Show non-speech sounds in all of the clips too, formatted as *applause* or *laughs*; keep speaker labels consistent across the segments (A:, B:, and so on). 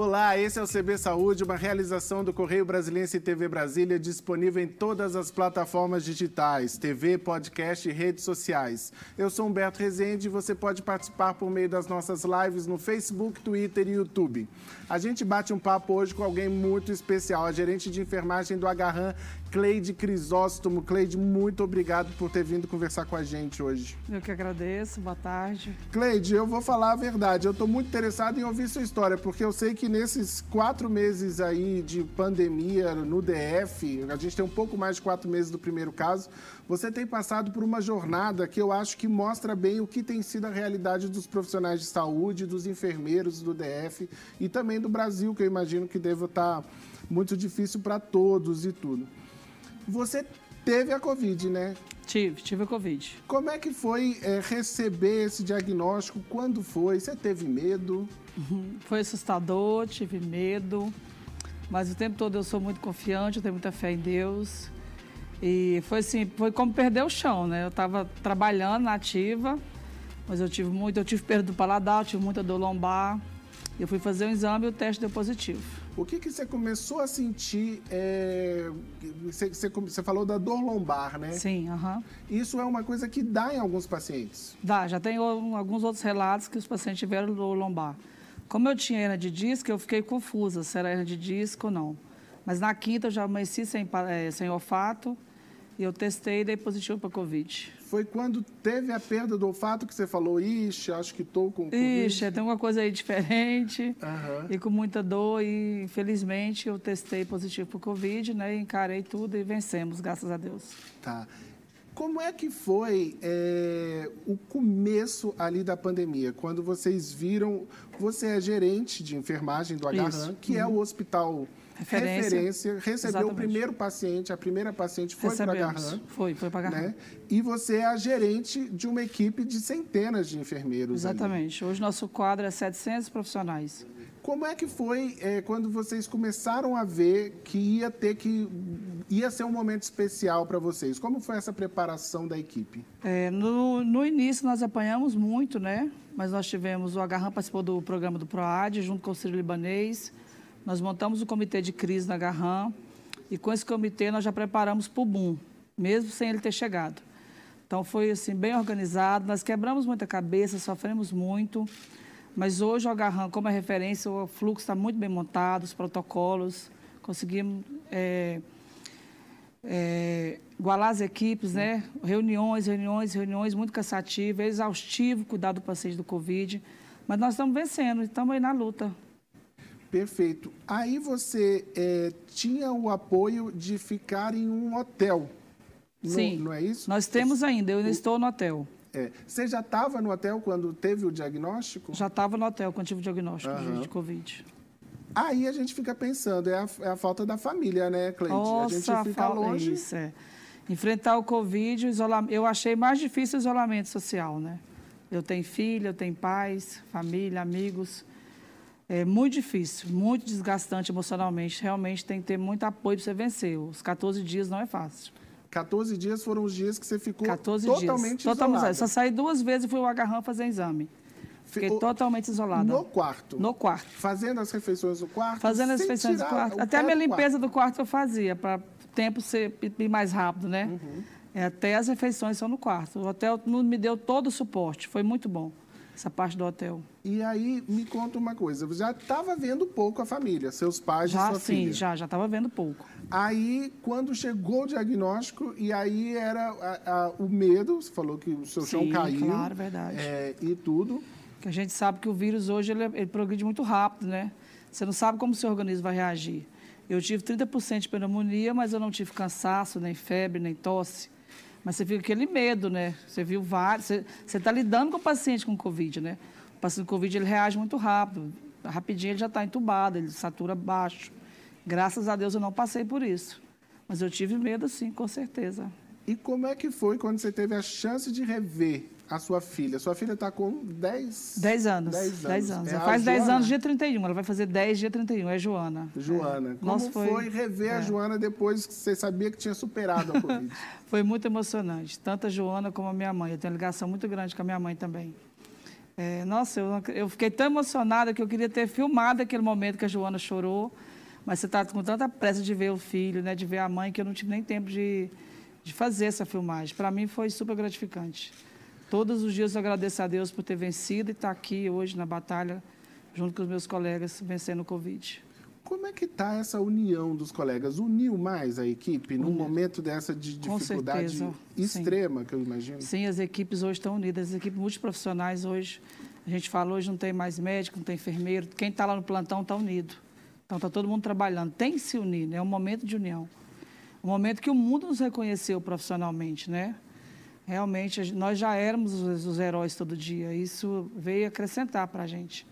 A: Olá, esse é o CB Saúde, uma realização do Correio Brasiliense TV Brasília, disponível em todas as plataformas digitais, TV, podcast e redes sociais. Eu sou Humberto Rezende e você pode participar por meio das nossas lives no Facebook, Twitter e YouTube. A gente bate um papo hoje com alguém muito especial, a gerente de enfermagem do Agarran, Cleide Crisóstomo. Cleide, muito obrigado por ter vindo conversar com a gente hoje.
B: Eu que agradeço, boa tarde.
A: Cleide, eu vou falar a verdade, eu estou muito interessado em ouvir sua história, porque eu sei que nesses quatro meses aí de pandemia no DF, a gente tem um pouco mais de quatro meses do primeiro caso, você tem passado por uma jornada que eu acho que mostra bem o que tem sido a realidade dos profissionais de saúde, dos enfermeiros do DF e também do Brasil, que eu imagino que deva estar muito difícil para todos e tudo. Você teve a Covid, né?
B: Tive, tive a Covid.
A: Como é que foi é, receber esse diagnóstico? Quando foi? Você teve medo?
B: Uhum. *laughs* Foi assustador, tive medo, mas o tempo todo eu sou muito confiante, eu tenho muita fé em Deus. E foi assim, foi como perder o chão, né? Eu estava trabalhando na ativa, mas eu tive muito, eu tive perda do paladar, eu tive muita dor lombar. Eu fui fazer o exame e o teste deu positivo.
A: O que, que você começou a sentir? É... Você, você, você, falou da dor lombar, né?
B: Sim, aham. Uhum.
A: Isso é uma coisa que dá em alguns pacientes?
B: Dá, já tem alguns outros relatos que os pacientes tiveram dor lombar. Como eu tinha hernia de disco, eu fiquei confusa se era hernia de disco ou não. Mas na quinta eu já amanheci sem, é, sem olfato e eu testei e dei positivo para Covid.
A: Foi quando teve a perda do olfato que você falou, ixi, acho que estou com
B: Covid. Ixi, tem uma coisa aí diferente uhum. e com muita dor e infelizmente eu testei positivo para Covid, né? Encarei tudo e vencemos, graças a Deus.
A: Tá. Como é que foi é, o começo ali da pandemia? Quando vocês viram, você é gerente de enfermagem do Agarran, que uhum. é o uhum. hospital referência, referência recebeu Exatamente. o primeiro paciente, a primeira paciente foi para a Garran.
B: Foi, foi para a Garran. Né?
A: E você é a gerente de uma equipe de centenas de enfermeiros.
B: Exatamente.
A: Ali.
B: Hoje nosso quadro é 700 profissionais.
A: Como é que foi é, quando vocês começaram a ver que ia ter que ia ser um momento especial para vocês? Como foi essa preparação da equipe?
B: É, no, no início nós apanhamos muito, né? Mas nós tivemos o Agarram participou do programa do Proad junto com o Ciro Libanês. Nós montamos o comitê de crise na Garram e com esse comitê nós já preparamos para o boom, mesmo sem ele ter chegado. Então foi assim bem organizado, nós quebramos muita cabeça, sofremos muito, mas hoje o Agarram, como é referência, o fluxo está muito bem montado, os protocolos, conseguimos é, é, igualar as equipes, né? Reuniões, reuniões, reuniões, muito cansativo, exaustivo cuidar do paciente do Covid. Mas nós estamos vencendo, estamos aí na luta.
A: Perfeito. Aí você é, tinha o apoio de ficar em um hotel.
B: Sim.
A: Não, não é isso?
B: Nós temos ainda, eu ainda estou no hotel.
A: É. Você já estava no hotel quando teve o diagnóstico?
B: Já estava no hotel quando tive o diagnóstico uhum. de Covid.
A: Aí a gente fica pensando, é a, é a falta da família, né, Cleide?
B: Nossa, a gente fica longe. Isso, é. Enfrentar o Covid, o isolamento, eu achei mais difícil o isolamento social, né? Eu tenho filha, eu tenho pais, família, amigos. É muito difícil, muito desgastante emocionalmente. Realmente tem que ter muito apoio para você vencer. Os 14 dias não é fácil.
A: 14 dias foram os dias que você ficou 14 totalmente dias. isolada.
B: Só saí duas vezes e fui ao agarrão fazer exame. Fiquei o... totalmente isolada.
A: No quarto?
B: No quarto.
A: Fazendo as refeições no quarto?
B: Fazendo as refeições no quarto. Até a minha limpeza do quarto eu fazia, para o tempo ser ir mais rápido, né? Uhum. É, até as refeições são no quarto. O hotel me deu todo o suporte, foi muito bom essa parte do hotel.
A: E aí, me conta uma coisa, você já estava vendo pouco a família, seus pais
B: já,
A: e sua
B: sim,
A: filha?
B: já, já estava vendo pouco.
A: Aí, quando chegou o diagnóstico, e aí era a, a, o medo, você falou que o seu sim, chão caiu.
B: claro, verdade.
A: É, e tudo.
B: Que a gente sabe que o vírus hoje, ele, ele progride muito rápido, né? Você não sabe como o seu organismo vai reagir. Eu tive 30% de pneumonia, mas eu não tive cansaço, nem febre, nem tosse. Mas você viu aquele medo, né? Você viu vários. Você está lidando com o paciente com Covid, né? O paciente com Covid ele reage muito rápido. Rapidinho ele já está entubado, ele satura baixo. Graças a Deus eu não passei por isso. Mas eu tive medo, sim, com certeza.
A: E como é que foi quando você teve a chance de rever a sua filha? Sua filha está com 10...
B: 10 anos. 10 anos. 10 anos. É ela faz 10 anos dia 31. Ela vai fazer 10 dia 31. É Joana.
A: Joana. É. Como Nossa, foi... foi rever é. a Joana depois que você sabia que tinha superado a *laughs* Covid?
B: foi muito emocionante. Tanto a Joana como a minha mãe. Eu tenho uma ligação muito grande com a minha mãe também. É, nossa, eu, eu fiquei tão emocionada que eu queria ter filmado aquele momento que a Joana chorou. Mas você está com tanta pressa de ver o filho, né, de ver a mãe, que eu não tive nem tempo de, de fazer essa filmagem. Para mim foi super gratificante. Todos os dias eu agradeço a Deus por ter vencido e estar tá aqui hoje na batalha, junto com os meus colegas, vencendo o Covid.
A: Como é que está essa união dos colegas? Uniu mais a equipe num momento dessa de dificuldade extrema,
B: sim.
A: que eu imagino?
B: Sim, as equipes hoje estão unidas, as equipes multiprofissionais hoje. A gente fala hoje não tem mais médico, não tem enfermeiro, quem está lá no plantão está unido. Então está todo mundo trabalhando, tem que se unir, né? é um momento de união. Um momento que o mundo nos reconheceu profissionalmente, né? Realmente, nós já éramos os, os heróis todo dia, isso veio acrescentar para a gente.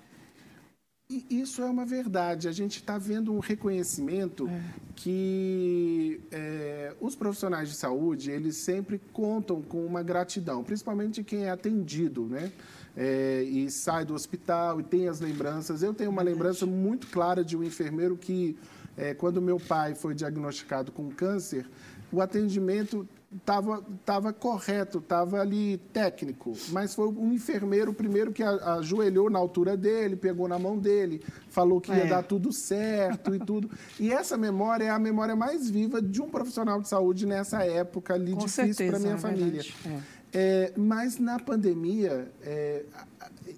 A: E isso é uma verdade. A gente está vendo um reconhecimento é. que é, os profissionais de saúde eles sempre contam com uma gratidão, principalmente quem é atendido, né? É, e sai do hospital e tem as lembranças. Eu tenho uma lembrança muito clara de um enfermeiro que, é, quando meu pai foi diagnosticado com câncer, o atendimento estava tava correto, estava ali técnico, mas foi um enfermeiro primeiro que ajoelhou na altura dele, pegou na mão dele, falou que ia é. dar tudo certo e tudo. E essa memória é a memória mais viva de um profissional de saúde nessa época ali
B: Com
A: difícil para minha
B: é
A: família. É. é. mas na pandemia é,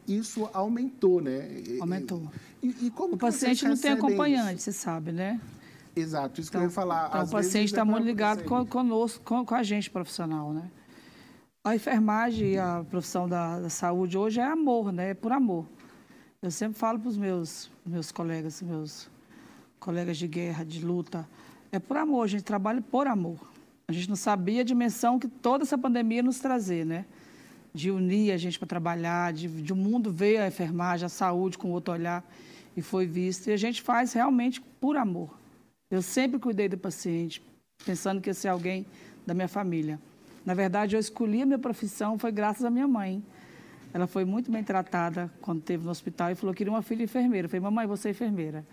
A: isso aumentou, né?
B: Aumentou.
A: E, e como
B: o paciente não tem acompanhante, você sabe, né?
A: Exato, isso então, que eu ia então, falar.
B: Então, o paciente está é muito ligado com, conosco, com, com, a gente profissional, né? A enfermagem e a profissão da, da, saúde hoje é amor, né? É por amor. Eu sempre falo para os meus, meus colegas, meus colegas de guerra, de luta, é por amor, a gente trabalha por amor. A gente não sabia a dimensão que toda essa pandemia nos trazer, né? De unir a gente para trabalhar, de, de o mundo ver a enfermagem, a saúde com outro olhar, e foi visto. E a gente faz realmente por amor. Eu sempre cuidei do paciente, pensando que ia ser alguém da minha família. Na verdade, eu escolhi a minha profissão foi graças à minha mãe. Ela foi muito bem tratada quando esteve no hospital e falou que queria uma filha enfermeira. Eu falei, mamãe, você é enfermeira.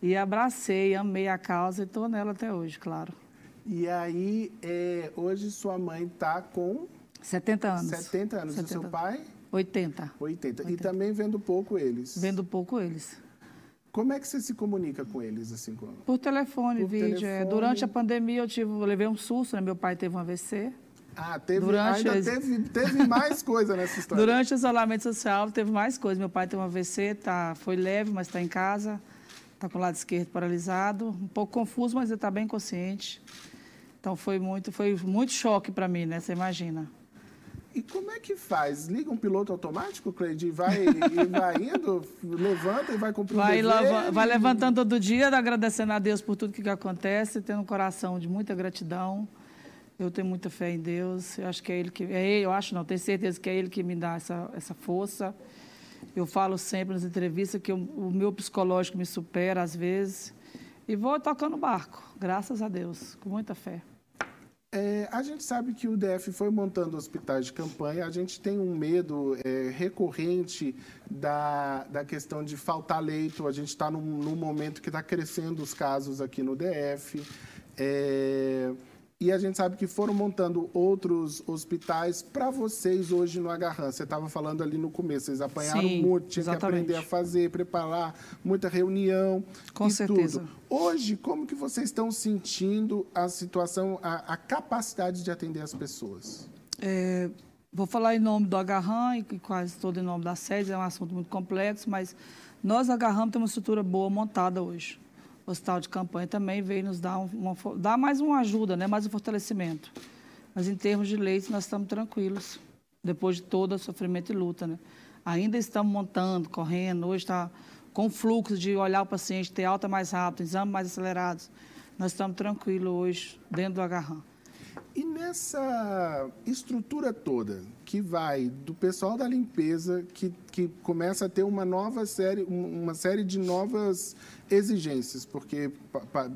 B: E abracei, amei a causa e estou nela até hoje, claro.
A: E aí, é, hoje sua mãe está com...
B: 70 anos.
A: 70 anos. 70. E seu pai?
B: 80.
A: 80. 80. E também vendo pouco eles?
B: Vendo pouco eles.
A: Como é que você se comunica com eles assim? Com...
B: Por telefone, Por vídeo. É. Telefone. É. Durante a pandemia eu tive, eu levei um susto, né? Meu pai teve um AVC.
A: Ah, teve, Durante ainda teve, teve mais coisa nessa história.
B: Durante o isolamento social teve mais coisa. Meu pai teve um AVC, tá, foi leve, mas está em casa. Está com o lado esquerdo paralisado. Um pouco confuso, mas ele está bem consciente. Então foi muito, foi muito choque para mim, né? Você imagina.
A: E como é que faz? Liga um piloto automático, Cleide, e vai, e vai indo, levanta e vai cumprir vai,
B: dever, vai levantando todo dia, agradecendo a Deus por tudo que acontece, tendo um coração de muita gratidão. Eu tenho muita fé em Deus. Eu acho que é Ele que. É ele, eu acho não, tenho certeza que é Ele que me dá essa, essa força. Eu falo sempre nas entrevistas que o, o meu psicológico me supera às vezes. E vou tocando o barco, graças a Deus, com muita fé.
A: É, a gente sabe que o DF foi montando hospitais de campanha, a gente tem um medo é, recorrente da, da questão de faltar leito, a gente está num, num, momento que está crescendo os casos aqui no DF. É, e a gente sabe que foram montando outros hospitais para vocês hoje no Agarran. Você estava falando ali no começo, vocês apanharam Sim, muito, tinha exatamente. que aprender a fazer, preparar, muita reunião
B: Com certeza.
A: Tudo. Hoje, como que vocês estão sentindo a situação, a, a capacidade de atender as pessoas?
B: É, vou falar em nome do Agarran e quase todo em nome da sede, é um assunto muito complexo, mas nós, Agarran, temos uma estrutura boa montada hoje o hospital de campanha também veio nos dar, uma, dar mais uma ajuda, né? mais um fortalecimento. Mas em termos de leitos, nós estamos tranquilos, depois de todo o sofrimento e luta. Né? Ainda estamos montando, correndo, hoje está com fluxo de olhar o paciente, ter alta mais rápido, exames mais acelerados. Nós estamos tranquilos hoje dentro do agarrão.
A: E nessa estrutura toda, que vai do pessoal da limpeza, que, que começa a ter uma nova série, uma série de novas exigências, porque pa, pa,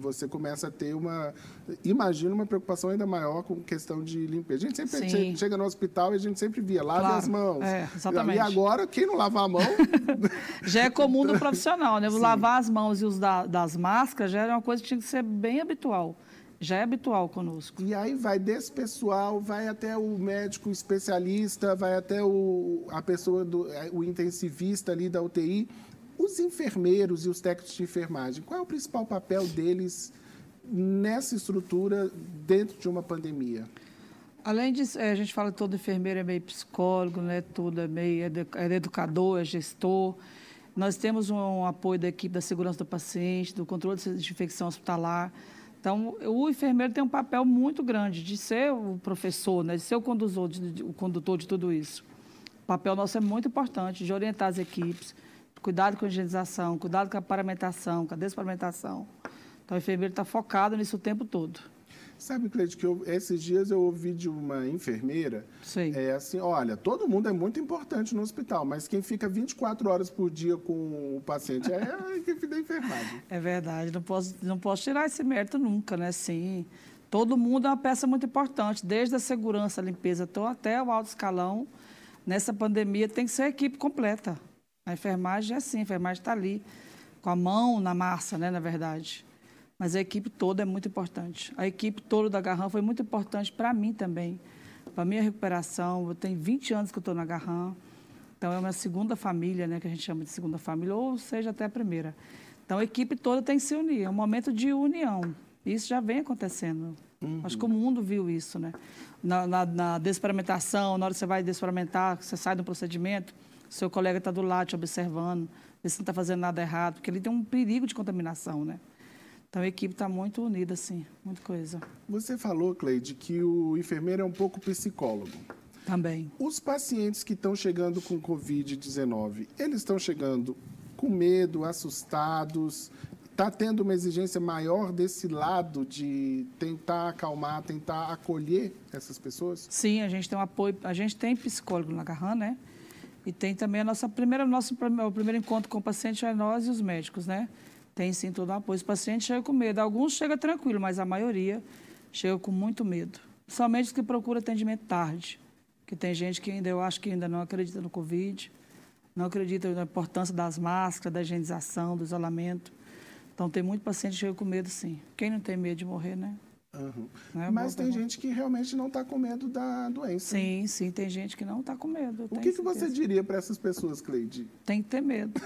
A: você começa a ter uma, imagina uma preocupação ainda maior com questão de limpeza. A gente sempre Sim. chega no hospital e a gente sempre via, lave claro. as mãos.
B: É, exatamente.
A: E agora, quem não lava a mão... *laughs*
B: já é comum no profissional, né? *laughs* Sim. Lavar as mãos e os da, das máscaras já era uma coisa que tinha que ser bem habitual. Já é habitual conosco.
A: E aí vai desse pessoal, vai até o médico especialista, vai até o, a pessoa, do, é, o intensivista ali da UTI. Os enfermeiros e os técnicos de enfermagem, qual é o principal papel deles nessa estrutura dentro de uma pandemia?
B: Além disso, é, a gente fala que todo enfermeiro é meio psicólogo, né? Tudo é meio é educador, é gestor. Nós temos um apoio da equipe da segurança do paciente, do controle de infecção hospitalar. Então, o enfermeiro tem um papel muito grande de ser o professor, né? de ser o condutor de, de, o condutor de tudo isso. O papel nosso é muito importante, de orientar as equipes, cuidado com a higienização, cuidado com a paramentação, com a desparamentação. Então, o enfermeiro está focado nisso o tempo todo.
A: Sabe, Cleide, que eu, esses dias eu ouvi de uma enfermeira, Sim. é assim, olha, todo mundo é muito importante no hospital, mas quem fica 24 horas por dia com o paciente é a *laughs* equipe da enfermagem.
B: É verdade, não posso, não posso tirar esse mérito nunca, né? Sim, todo mundo é uma peça muito importante, desde a segurança, a limpeza, até o alto escalão. Nessa pandemia tem que ser a equipe completa. A enfermagem é assim, a enfermagem está ali, com a mão na massa, né, na verdade. Mas a equipe toda é muito importante. A equipe toda da Garran foi muito importante para mim também, para a minha recuperação. Eu tenho 20 anos que eu estou na Garran, então é uma segunda família, né, que a gente chama de segunda família, ou seja, até a primeira. Então a equipe toda tem que se unir, é um momento de união. Isso já vem acontecendo. Uhum. Acho que o mundo viu isso, né? Na, na, na desparamentação, na hora que você vai desparamentar, você sai do procedimento, seu colega está do lado te observando, vê se não está fazendo nada errado, porque ele tem um perigo de contaminação, né? Então a equipe está muito unida, assim, muita coisa.
A: Você falou, Cleide, que o enfermeiro é um pouco psicólogo.
B: Também.
A: Os pacientes que estão chegando com Covid-19, eles estão chegando com medo, assustados? Está tendo uma exigência maior desse lado de tentar acalmar, tentar acolher essas pessoas?
B: Sim, a gente tem um apoio, a gente tem psicólogo na Garran, né? E tem também a nossa primeira, nosso o primeiro encontro com o paciente é nós e os médicos, né? Tem sim todo o apoio. Os pacientes chegam com medo. Alguns chegam tranquilo, mas a maioria chega com muito medo. Somente os que procuram atendimento tarde. Que tem gente que ainda, eu acho que ainda não acredita no Covid, não acredita na importância das máscaras, da higienização, do isolamento. Então, tem muito paciente que chega com medo, sim. Quem não tem medo de morrer, né?
A: Uhum. É Mas tem gente que realmente não está com medo da doença.
B: Sim, sim, tem gente que não está com medo.
A: O que, que você diria para essas pessoas, Cleide?
B: Tem que ter medo.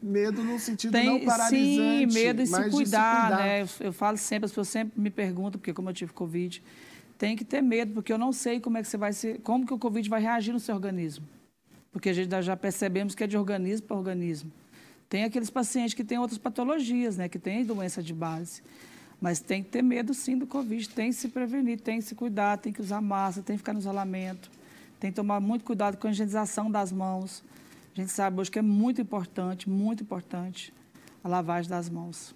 A: medo no sentido tem, não paralisante,
B: Sim, medo de se, cuidar, se cuidar, né? Eu, eu, falo sempre, as pessoas sempre me perguntam, porque como eu tive Covid, tem que ter medo, porque eu não sei como é que você vai ser, como que o Covid vai reagir no seu organismo. Porque a gente já percebemos que é de organismo para organismo. Tem aqueles pacientes que têm outras patologias, né? Que têm doença de base. Mas tem que ter medo sim do Covid, tem que se prevenir, tem que se cuidar, tem que usar máscara, tem que ficar no isolamento, tem que tomar muito cuidado com a higienização das mãos. A gente sabe hoje que é muito importante, muito importante a lavagem das mãos.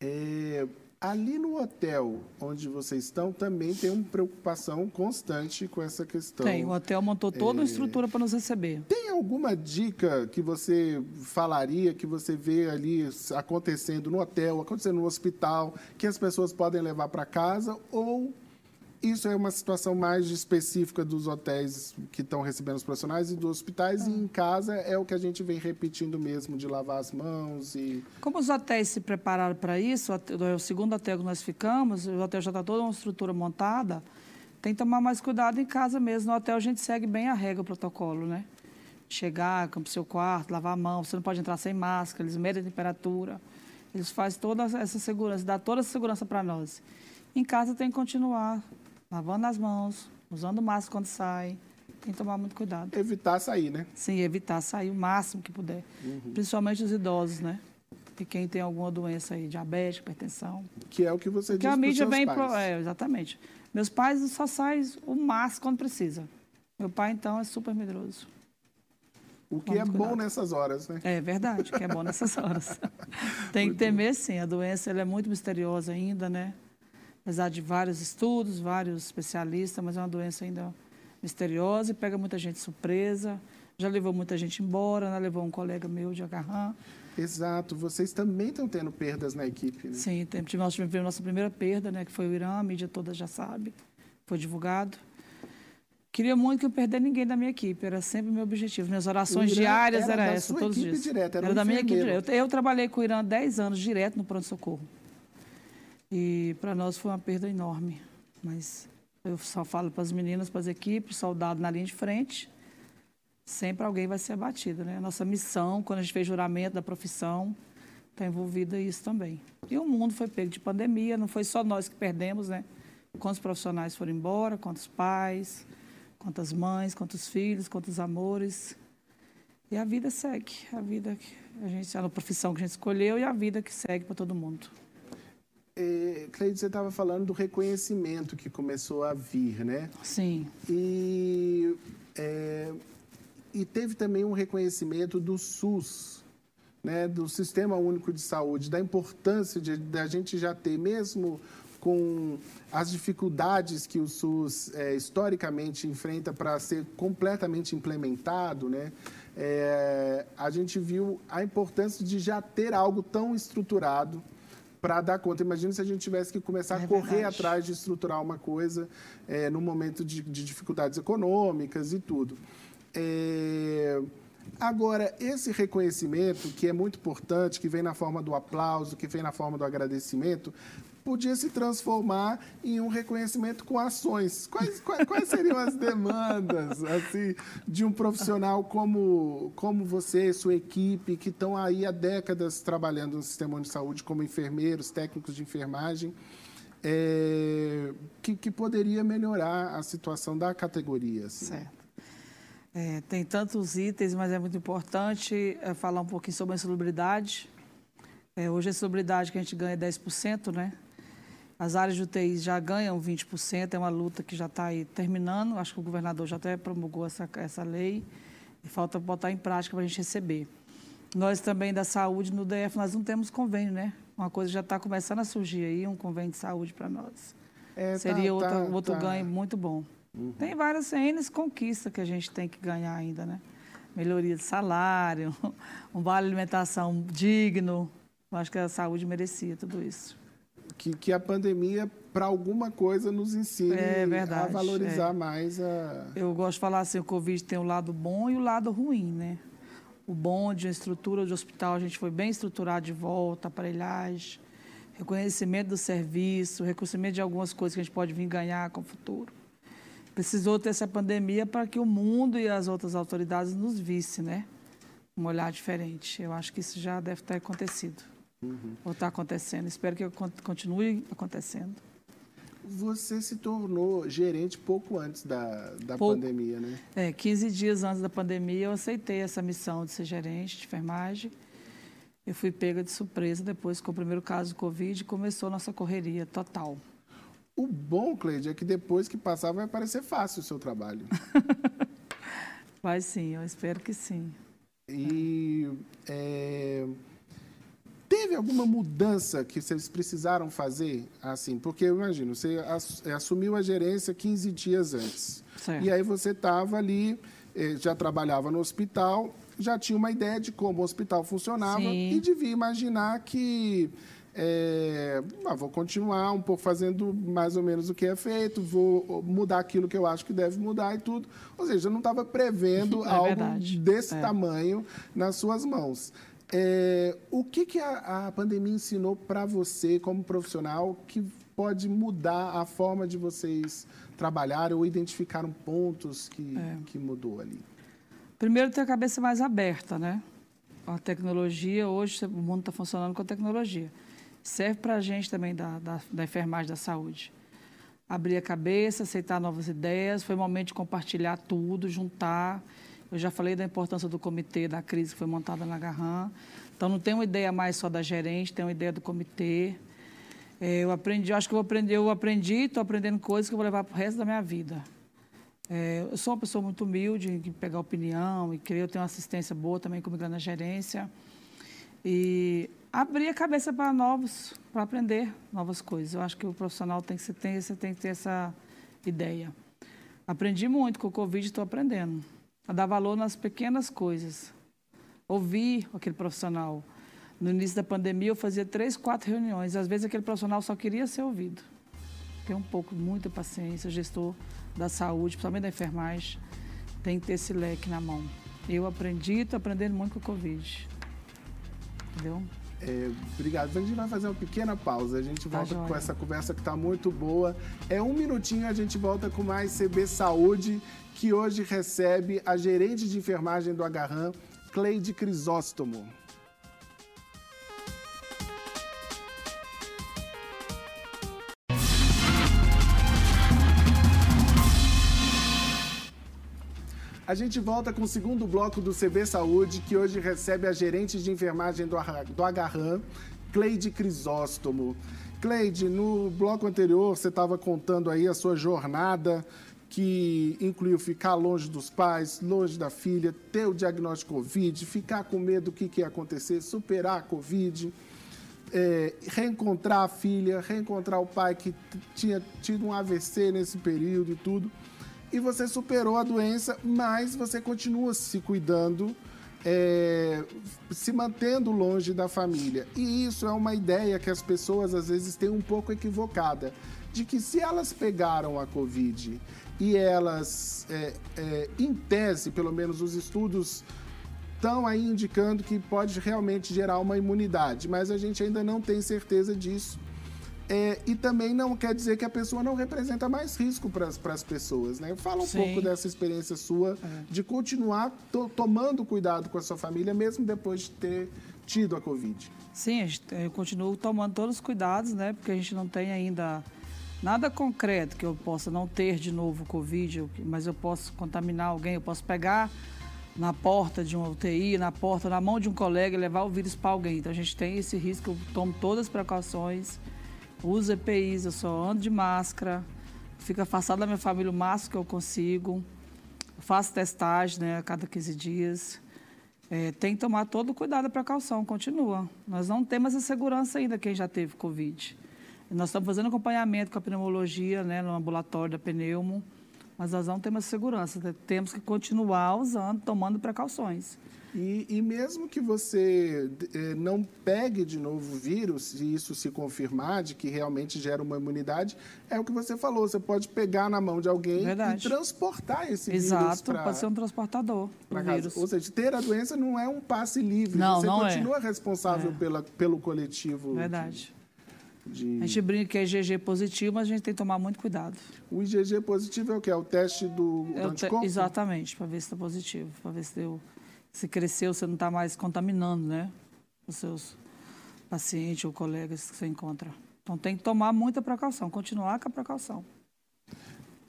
A: É, Ali no hotel onde vocês estão também tem uma preocupação constante com essa questão.
B: Tem, o hotel montou toda é... uma estrutura para nos receber.
A: Tem alguma dica que você falaria, que você vê ali acontecendo no hotel, acontecendo no hospital, que as pessoas podem levar para casa ou isso é uma situação mais específica dos hotéis que estão recebendo os profissionais e dos hospitais, e em casa é o que a gente vem repetindo mesmo, de lavar as mãos e...
B: Como os hotéis se prepararam para isso, o segundo hotel que nós ficamos, o hotel já está toda uma estrutura montada, tem que tomar mais cuidado em casa mesmo. No hotel a gente segue bem a regra, o protocolo, né? Chegar, o seu quarto, lavar a mão, você não pode entrar sem máscara, eles medem a temperatura, eles fazem toda essa segurança, dá toda essa segurança para nós. Em casa tem que continuar lavando as mãos, usando máscara quando sai. Tem que tomar muito cuidado.
A: Evitar sair, né?
B: Sim, evitar sair o máximo que puder. Uhum. Principalmente os idosos, né? E quem tem alguma doença aí, diabetes, hipertensão.
A: Que é o que você
B: que
A: diz
B: a mídia vem
A: pais. Pro,
B: é, exatamente. Meus pais só saem o máximo quando precisa. Meu pai, então, é super medroso.
A: O que Vamos é cuidado. bom nessas horas, né?
B: É verdade, o que é bom nessas *laughs* horas. Tem que temer, sim. A doença ela é muito misteriosa ainda, né? Apesar de vários estudos, vários especialistas, mas é uma doença ainda misteriosa e pega muita gente surpresa. Já levou muita gente embora, né? levou um colega meu de agarrar.
A: Exato. Vocês também estão tendo perdas na equipe, né?
B: Sim, nós tivemos a nossa primeira perda, né? que foi o Irã, a mídia toda já sabe, foi divulgado. Queria muito que eu perdesse ninguém da minha equipe, era sempre o meu objetivo. Minhas orações diárias era, era essa, todos os dias.
A: Direta, era,
B: era da minha equipe direta. Eu, eu trabalhei com o Irã 10 anos direto no pronto-socorro. E para nós foi uma perda enorme. Mas eu só falo para as meninas, para as equipes, soldado na linha de frente, sempre alguém vai ser abatido, né? Nossa missão, quando a gente fez juramento da profissão, está envolvida isso também. E o mundo foi pego de pandemia, não foi só nós que perdemos, né? Quantos profissionais foram embora, quantos pais, quantas mães, quantos filhos, quantos amores. E a vida segue, a vida que a gente, a profissão que a gente escolheu e a vida que segue para todo mundo.
A: É, Cleide, você estava falando do reconhecimento que começou a vir, né?
B: Sim.
A: E, é, e teve também um reconhecimento do SUS, né, do Sistema Único de Saúde, da importância de, de a gente já ter, mesmo com as dificuldades que o SUS é, historicamente enfrenta para ser completamente implementado, né? É, a gente viu a importância de já ter algo tão estruturado para dar conta. Imagina se a gente tivesse que começar é a correr verdade. atrás de estruturar uma coisa é, no momento de, de, dificuldades econômicas e tudo. É, agora, esse reconhecimento, que é muito importante, que vem na forma do aplauso, que vem na forma do agradecimento, podia se transformar em um reconhecimento com ações. Quais, quais, quais seriam as demandas assim, de um profissional como, como você, sua equipe, que estão aí há décadas trabalhando no sistema de saúde como enfermeiros, técnicos de enfermagem, é, que, que poderia melhorar a situação da categoria? Assim.
B: Certo. É, tem tantos itens, mas é muito importante é, falar um pouquinho sobre a insalubridade. É, hoje a insalubridade que a gente ganha é 10%, né? As áreas de UTI já ganham 20%, é uma luta que já está aí terminando. Acho que o governador já até promulgou essa, essa lei e falta botar em prática para a gente receber. Nós também da saúde, no DF, nós não temos convênio, né? Uma coisa já está começando a surgir aí, um convênio de saúde para nós. É, tá, Seria tá, outra, tá, outro tá. ganho muito bom. Uhum. Tem várias N conquistas que a gente tem que ganhar ainda, né? Melhoria de salário, *laughs* um vale alimentação digno. Eu acho que a saúde merecia tudo isso
A: que, que a pandemia, para alguma coisa, nos ensine
B: é verdade,
A: a valorizar é. mais a.
B: Eu gosto de falar assim: o Covid tem o lado bom e o lado ruim, né? O bom de uma estrutura de hospital, a gente foi bem estruturado de volta, aparelhagem, reconhecimento do serviço, reconhecimento de algumas coisas que a gente pode vir ganhar com o futuro. Precisou ter essa pandemia para que o mundo e as outras autoridades nos vissem, né? Um olhar diferente. Eu acho que isso já deve ter acontecido. Uhum. Ou está acontecendo. Espero que continue acontecendo.
A: Você se tornou gerente pouco antes da, da pouco, pandemia, né?
B: É, 15 dias antes da pandemia eu aceitei essa missão de ser gerente de enfermagem. Eu fui pega de surpresa depois com o primeiro caso do Covid começou a nossa correria total.
A: O bom, Cleide, é que depois que passar vai parecer fácil o seu trabalho. *laughs*
B: vai sim, eu espero que sim.
A: E é, Teve alguma mudança que vocês precisaram fazer, assim? Porque eu imagino, você é, assumiu a gerência 15 dias antes. Certo. E aí você estava ali, eh, já trabalhava no hospital, já tinha uma ideia de como o hospital funcionava Sim. e devia imaginar que é, ah, vou continuar um pouco fazendo mais ou menos o que é feito, vou mudar aquilo que eu acho que deve mudar e tudo. Ou seja, eu não estava prevendo *laughs* é algo verdade. desse é. tamanho nas suas mãos. É, o que, que a, a pandemia ensinou para você, como profissional, que pode mudar a forma de vocês trabalharem ou identificaram pontos que, é. que mudou ali?
B: Primeiro, ter a cabeça mais aberta, né? A tecnologia, hoje, o mundo está funcionando com a tecnologia. Serve para a gente também da, da, da enfermagem da saúde. Abrir a cabeça, aceitar novas ideias, foi o momento de compartilhar tudo, juntar eu já falei da importância do comitê da crise que foi montada na Garran. Então, não tem uma ideia mais só da gerente, tem uma ideia do comitê. É, eu aprendi, acho que eu aprendi, eu aprendi, estou aprendendo coisas que eu vou levar para o resto da minha vida. É, eu sou uma pessoa muito humilde em pegar opinião e creio, eu tenho uma assistência boa também comigo na gerência. E abrir a cabeça para novos, para aprender novas coisas. Eu acho que o profissional tem que, ter, você tem que ter essa ideia. Aprendi muito com o Covid, estou aprendendo a dar valor nas pequenas coisas. Ouvir aquele profissional. No início da pandemia, eu fazia três, quatro reuniões. Às vezes, aquele profissional só queria ser ouvido. Tem um pouco, muita paciência, gestor da saúde, principalmente da enfermagem, tem que ter esse leque na mão. Eu aprendi, estou aprendendo muito com o Covid. Entendeu?
A: É, obrigado. A gente vai fazer uma pequena pausa. A gente
B: Tá
A: volta
B: joia.
A: com essa conversa que está muito boa. É um minutinho, a gente volta com mais CB Saúde, que hoje recebe a gerente de enfermagem do Agarram, Cleide Crisóstomo. A gente volta com o segundo bloco do CB Saúde, que hoje recebe a gerente de enfermagem do Arra- do Agarram, Cleide Crisóstomo. Cleide, no bloco anterior você estava contando aí a sua jornada, que incluiu ficar longe dos pais, longe da filha, ter o diagnóstico Covid, ficar com medo do que, que ia acontecer, superar a Covid é, reencontrar a filha, reencontrar o pai que tinha tido um AVC nesse período e tudo. E você superou a doença, mas você continua se cuidando, é, se mantendo longe da família. E isso é uma ideia que as pessoas às vezes têm um pouco equivocada, de que se elas pegaram a Covid e elas, é, é, em tese, pelo menos os estudos estão aí indicando que pode realmente gerar uma imunidade, mas a gente ainda não tem certeza disso. É, e também não quer dizer que a pessoa não representa mais risco para as pessoas, né? Fala um
B: Sim.
A: pouco dessa experiência sua de continuar to- tomando cuidado com a sua família, mesmo depois de ter tido a Covid.
B: Sim, eu continuo tomando todos os cuidados, né? Porque a gente não tem ainda nada concreto que eu possa não ter de novo Covid, mas eu posso contaminar alguém, eu posso pegar na porta de uma UTI, na porta, na mão de um colega e levar o vírus para alguém. Então a gente tem esse risco, eu tomo todas as precauções, uso EPIs, eu só ando de máscara, fico afastado da minha família o máximo que eu consigo, faço testagem né, a cada 15 dias. É, tem que tomar todo o cuidado e precaução, continua. Nós não temos essa segurança ainda quem já teve Covid. Nós estamos fazendo acompanhamento com a pneumologia, né, no ambulatório da pneumo, mas nós não temos segurança. Temos que continuar usando, tomando precauções.
A: E, e mesmo que você eh, não pegue de novo o vírus, se isso se confirmar de que realmente gera uma imunidade, é o que você falou, você pode pegar na mão de alguém
B: Verdade.
A: e transportar esse vírus
B: Exato,
A: para
B: pode ser um transportador do vírus.
A: Ou seja, ter a doença não é um passe livre.
B: Não,
A: você
B: não é.
A: continua responsável
B: É.
A: pela, pelo coletivo.
B: Verdade.
A: De,
B: A gente brinca que é IgG positivo, mas a gente tem que tomar muito cuidado.
A: O IgG positivo é o que? É o teste do,
B: É te-
A: anticorpo?
B: Exatamente, para ver se está positivo, para ver se deu, se cresceu, você não está mais contaminando, né? Os seus pacientes ou colegas que você encontra. Então tem que tomar muita precaução, continuar com a precaução.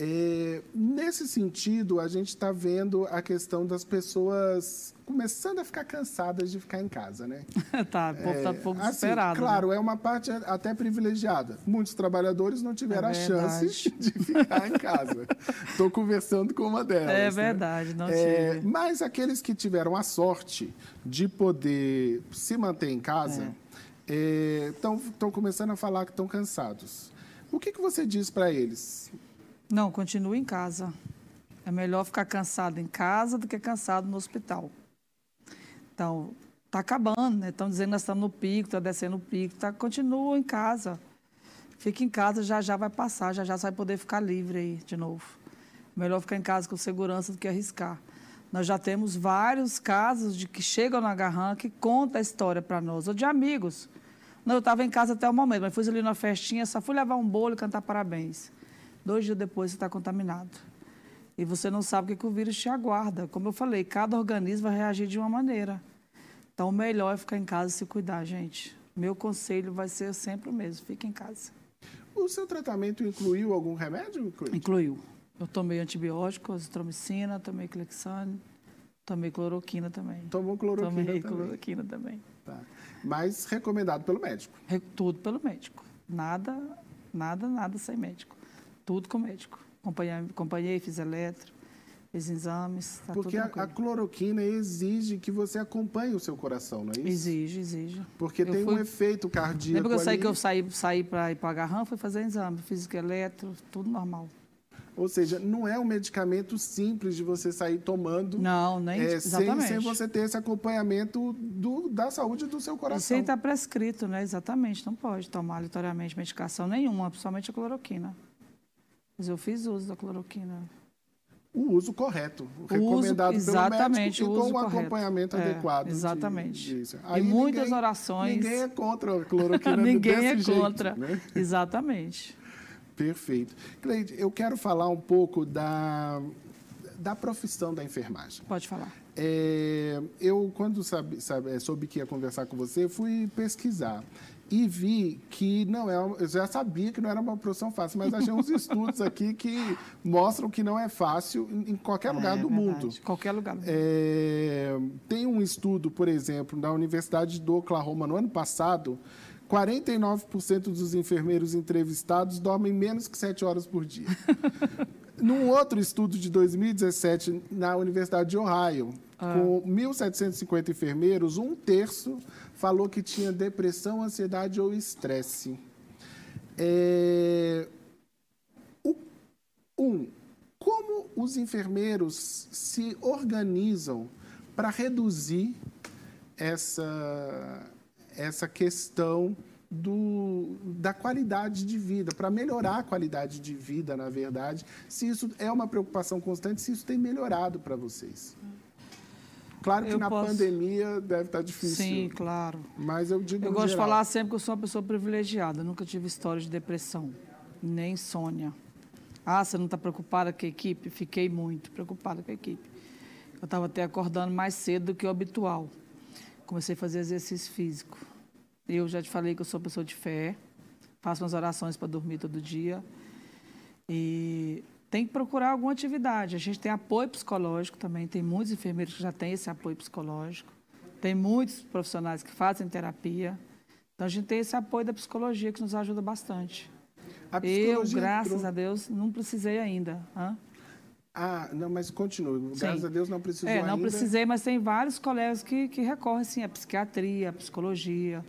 A: É, nesse sentido, a gente está vendo a questão das pessoas começando a ficar cansadas de ficar em casa, né? *laughs*
B: tá, o povo está um pouco
A: Assim,
B: desesperado. né?
A: Claro, é uma parte até privilegiada. Muitos trabalhadores não tiveram
B: É
A: a chance *laughs* de ficar em casa. Estou conversando com uma delas.
B: É
A: né?
B: verdade, não
A: É,
B: tive.
A: mas aqueles que tiveram a sorte de poder se manter em casa estão começando a falar que estão cansados. O que, que você diz para eles?
B: Não, continue em casa. É melhor ficar cansado em casa do que cansado no hospital. Então, está acabando, né? Estão dizendo que nós estamos no pico, está descendo o pico. Tá, continua em casa. Fica em casa, já já vai passar, já já você vai poder ficar livre aí de novo. Melhor ficar em casa com segurança do que arriscar. Nós já temos vários casos de que chegam na Garran que conta a história para nós, ou de amigos. Não, eu estava em casa até o momento, mas fui ali na festinha, só fui levar um bolo e cantar parabéns. Dois dias depois você está contaminado. E você não sabe o que, que o vírus te aguarda. Como eu falei, cada organismo vai reagir de uma maneira. Então, o melhor é ficar em casa e se cuidar, gente. Meu conselho vai ser sempre o mesmo: fique em casa.
A: O seu tratamento incluiu algum remédio? Cleide?
B: Incluiu. Eu tomei antibiótico, azitromicina, tomei clexane, tomei cloroquina também.
A: Tomou cloroquina
B: tomei
A: também.
B: cloroquina também.
A: Tá. Mas recomendado pelo médico.
B: Tudo pelo médico. Nada, nada, nada sem médico. Tudo com médico. Acompanhei, acompanhei fiz eletro, fiz exames, tá
A: Porque a, a cloroquina exige que você acompanhe o seu coração, não é isso?
B: Exige, exige.
A: Porque
B: Eu
A: tem
B: fui-
A: um efeito cardíaco
B: Lembra que eu saí,
A: ali.
B: que eu saí, saí para ir para a Garran, fui fazer exame, fiz eletro, tudo normal.
A: Ou seja, não é um medicamento simples de você sair tomando
B: Não, nem
A: é, sem,
B: exatamente.
A: sem você ter esse acompanhamento do, da saúde do seu
B: E
A: coração.
B: sem estar prescrito, né? Exatamente, não pode tomar aleatoriamente medicação nenhuma, principalmente a cloroquina. Mas eu fiz uso da cloroquina.
A: o uso correto, o recomendado
B: uso,
A: pelo médico
B: e com
A: o
B: correto.
A: acompanhamento
B: é,
A: adequado.
B: Exatamente.
A: Disso.
B: Aí e muitas ninguém, orações.
A: Ninguém é contra a cloroquina *laughs*
B: Ninguém é
A: jeito,
B: contra.
A: Né?
B: Exatamente.
A: Perfeito. Cleide, eu quero falar um pouco da, da profissão da enfermagem.
B: Pode falar.
A: É, eu, quando sabe, sabe, soube que ia conversar com você, fui pesquisar e vi que não é, eu já sabia que não era uma profissão fácil, mas achei uns *laughs* estudos aqui que mostram que não é fácil em qualquer lugar é, do verdade. mundo.
B: Qualquer lugar.
A: É, tem um estudo, por exemplo, da Universidade do Oklahoma no ano passado. 49% dos enfermeiros entrevistados dormem menos que 7 horas por dia. *laughs* Num outro estudo de 2017, na Universidade de Ohio, ah. com 1.750 enfermeiros, um terço falou que tinha depressão, ansiedade ou estresse. É... Um, como os enfermeiros se organizam para reduzir essa, essa questão do, da qualidade de vida, para melhorar a qualidade de vida, na verdade, se isso é uma preocupação constante, se isso tem melhorado para vocês. Claro que eu na posso... pandemia deve estar tá difícil.
B: Sim, claro.
A: Mas eu digo
B: Eu gosto
A: geral.
B: de falar sempre que eu sou uma pessoa privilegiada. Eu nunca tive história de depressão, nem insônia. Ah, você não está preocupada com a equipe? Fiquei muito preocupada com a equipe. Eu estava até acordando mais cedo do que o habitual. Comecei a fazer exercício físico. Eu já te falei que eu sou pessoa de fé. Faço umas orações para dormir todo dia. E tem que procurar alguma atividade. A gente tem apoio psicológico também, tem muitos enfermeiros que já têm esse apoio psicológico, tem muitos profissionais que fazem terapia. Então a gente tem esse apoio da psicologia que nos ajuda bastante. Eu, graças entrou... a Deus, não precisei ainda. Hã?
A: Ah, não, mas continue. Graças a Deus não precisou
B: é, não
A: ainda.
B: precisei, mas tem vários colegas que, que recorrem, sim, à psiquiatria, à psicologia.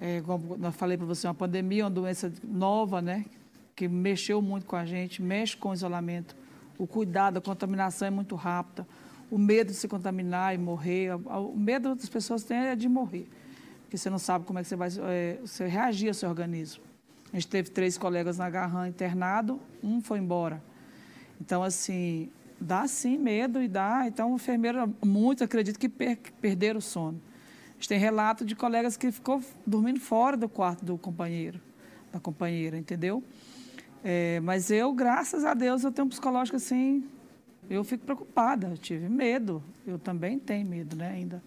B: É, como eu falei para você, uma pandemia, uma doença nova, né? Que mexeu muito com a gente, mexe com o isolamento. O cuidado, a contaminação é muito rápida. O medo de se contaminar e morrer. O medo das pessoas têm é de morrer. Porque você não sabe como é que você vai é, você reagir ao seu organismo. A gente teve três colegas na Garran internado, um foi embora. Então, assim, dá sim medo e dá. Então, o enfermeiro, muitos acredito que per perderam o sono. A gente tem relato de colegas que ficou dormindo fora do quarto do companheiro, da companheira, entendeu? É, mas eu, graças a Deus, eu tenho um psicológico assim. Eu fico preocupada, eu tive medo. Eu também tenho medo, né, ainda.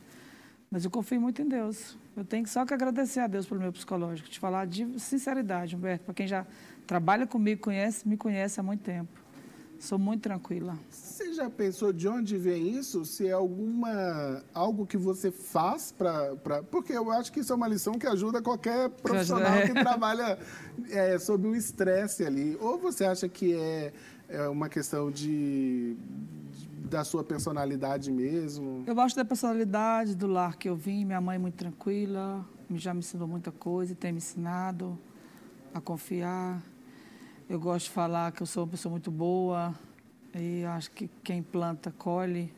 B: Mas eu confio muito em Deus. Eu tenho só que agradecer a Deus pelo meu psicológico. Te falar de sinceridade, Humberto, para quem já trabalha comigo, conhece, me conhece há muito tempo. Sou muito tranquila.
A: Você já pensou de onde vem isso? Se é alguma algo que você faz para. Porque eu acho que isso é uma lição que ajuda qualquer profissional que *laughs* trabalha é, sob o estresse ali. Ou você acha que é, é uma questão de, da sua personalidade mesmo?
B: Eu gosto da personalidade, do lar que eu vim. Minha mãe é muito tranquila, já me ensinou muita coisa, tem me ensinado a confiar. Eu gosto de falar que eu sou uma pessoa muito boa e acho que quem planta, colhe.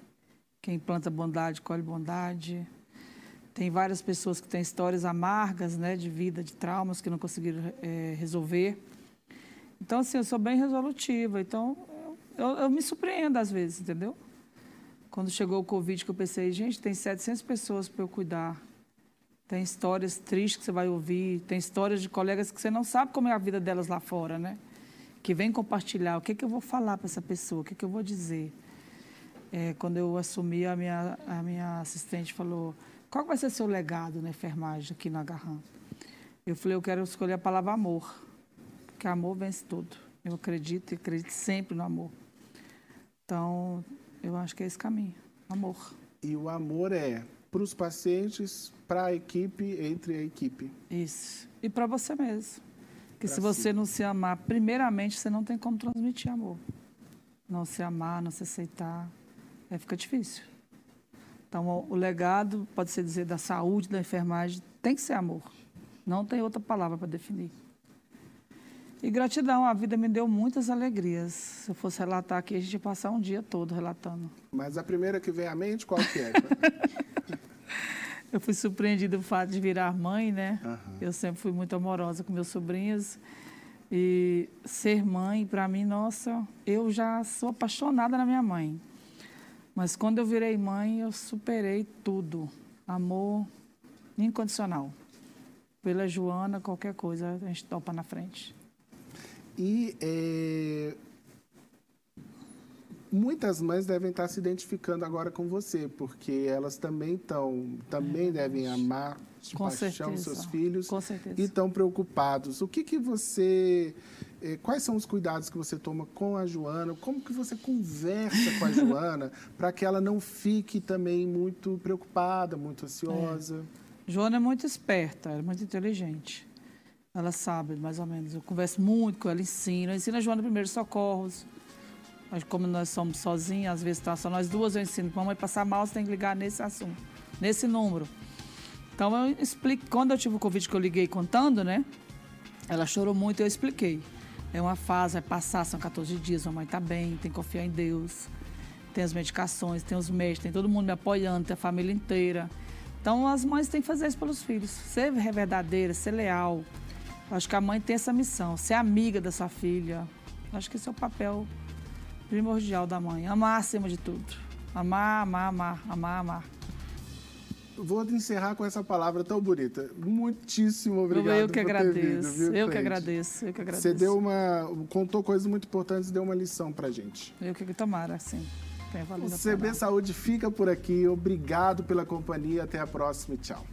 B: Quem planta bondade, colhe bondade. Tem várias pessoas que têm histórias amargas, né, de vida, de traumas que não conseguiram é, resolver. Então, assim, eu sou bem resolutiva. Então, eu, eu, me surpreendo às vezes, entendeu? Quando chegou o Covid, que eu pensei, gente, tem 700 pessoas para eu cuidar. Tem histórias tristes que você vai ouvir, tem histórias de colegas que você não sabe como é a vida delas lá fora, né? Que vem compartilhar o que, que eu vou falar para essa pessoa, o que, que eu vou dizer. É, quando eu assumi, a minha, a minha assistente falou, qual vai ser seu legado na enfermagem aqui na Garran? Eu falei, eu quero escolher a palavra amor, porque amor vence tudo. Eu acredito e acredito sempre no amor. Então, eu acho que é esse caminho, amor.
A: E o amor é para os pacientes, para a equipe, entre a equipe.
B: Isso. E para você mesmo. Porque se você não se amar, primeiramente, você não tem como transmitir amor. Não se amar, não se aceitar, aí fica difícil. Então, o, o legado, pode ser dizer, da saúde, da enfermagem, tem que ser amor. Não tem outra palavra para definir. E gratidão, a vida me deu muitas alegrias. Se eu fosse relatar aqui, a gente ia passar um dia todo relatando.
A: Mas a primeira que vem à mente, qual que é? *laughs*
B: Eu fui surpreendida do fato de virar mãe, né? Uhum. Eu sempre fui muito amorosa com meus sobrinhos. E ser mãe, para mim, nossa, eu já sou apaixonada na minha mãe. Mas quando eu virei mãe, eu superei tudo. Amor incondicional. Pela Joana, qualquer coisa a gente topa na frente.
A: E é, muitas mães devem estar se identificando agora com você, porque elas também estão, também é devem amar de
B: com
A: paixão
B: certeza.
A: seus filhos
B: com certeza.
A: e estão preocupados. O que que você, eh, quais são os cuidados que você toma com a Joana? Como que você conversa com a *laughs* Joana para que ela não fique também muito preocupada, muito ansiosa?
B: É. Joana é muito esperta, ela é muito inteligente. Ela sabe, mais ou menos. Eu converso muito com ela, ensino. Eu ensino a Joana primeiros socorros. Mas como nós somos sozinhas, às vezes está só nós duas, eu ensino. Mamãe passar mal, você tem que ligar nesse assunto, nesse número. Então eu explico. Quando eu tive o convite que eu liguei contando, né? Ela chorou muito e eu expliquei. É uma fase, vai passar, são 14 dias, mamãe está bem, tem que confiar em Deus. Tem as medicações, tem os médicos, tem todo mundo me apoiando, tem a família inteira. Então, as mães têm que fazer isso pelos filhos. Ser verdadeira, ser leal. Acho que a mãe tem essa missão, ser amiga da sua filha. Acho que esse é o papel primordial da mãe. Amar acima de tudo. Amar, amar, amar, amar, amar.
A: Vou encerrar com essa palavra tão bonita. Muitíssimo obrigado
B: eu que agradeço.
A: vindo, viu,
B: eu que agradeço. Eu que agradeço.
A: Você deu uma, contou coisas muito importantes e deu uma lição pra gente.
B: Eu que tomara, sim.
A: O CB. Saúde fica por aqui. Obrigado pela companhia. Até a próxima e tchau.